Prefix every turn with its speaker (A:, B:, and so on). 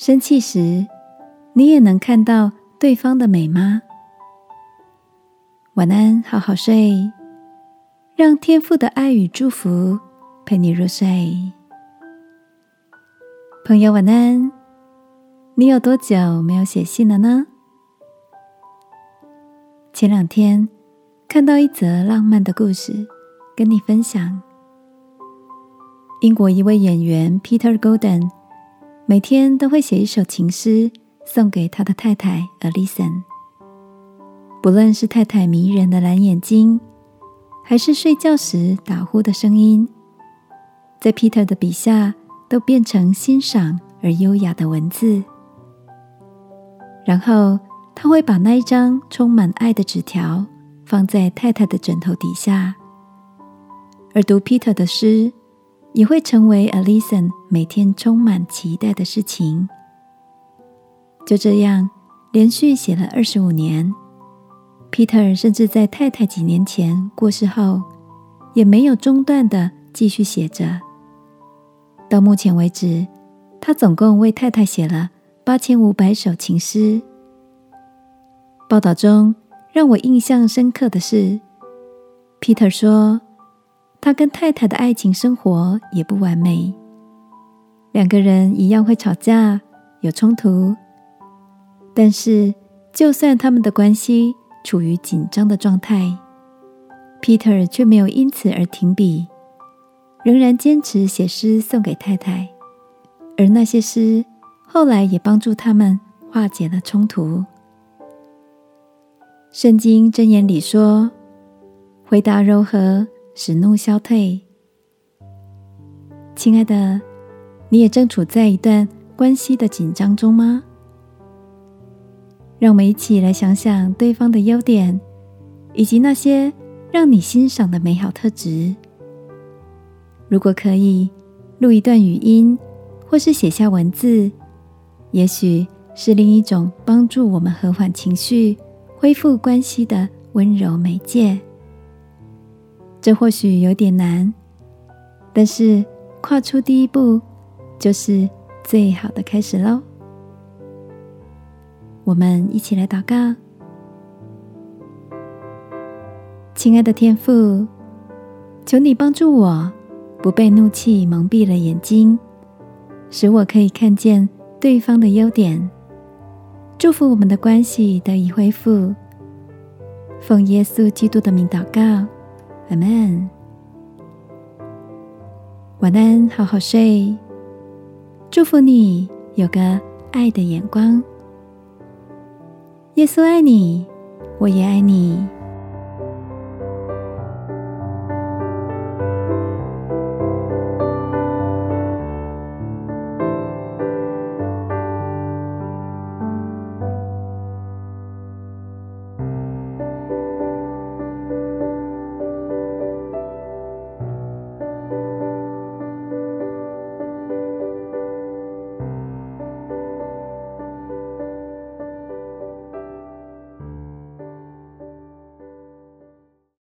A: 生气时，你也能看到对方的美吗？晚安，好好睡，让天父的爱与祝福陪你入睡。朋友，晚安。你有多久没有写信了呢？前两天看到一则浪漫的故事，跟你分享。英国一位演员 Peter Golden。每天都会写一首情诗送给他的太太 Alison。不论是太太迷人的蓝眼睛，还是睡觉时打呼的声音，在 Peter 的笔下都变成欣赏而优雅的文字。然后他会把那一张充满爱的纸条放在太太的枕头底下，而读 Peter 的诗。也会成为 Alison 每天充满期待的事情。就这样，连续写了二十五年。Peter 甚至在太太几年前过世后，也没有中断的继续写着。到目前为止，他总共为太太写了八千五百首情诗。报道中让我印象深刻的是，Peter 说。他跟太太的爱情生活也不完美，两个人一样会吵架、有冲突。但是，就算他们的关系处于紧张的状态，Peter 却没有因此而停笔，仍然坚持写诗送给太太。而那些诗后来也帮助他们化解了冲突。圣经箴言里说：“回答柔和。”使怒消退，亲爱的，你也正处在一段关系的紧张中吗？让我们一起来想想对方的优点，以及那些让你欣赏的美好特质。如果可以，录一段语音，或是写下文字，也许是另一种帮助我们和缓情绪、恢复关系的温柔媒介。这或许有点难，但是跨出第一步就是最好的开始喽。我们一起来祷告，亲爱的天父，求你帮助我，不被怒气蒙蔽了眼睛，使我可以看见对方的优点，祝福我们的关系得以恢复。奉耶稣基督的名祷告。阿门。晚安，好好睡。祝福你有个爱的眼光。耶稣爱你，我也爱你。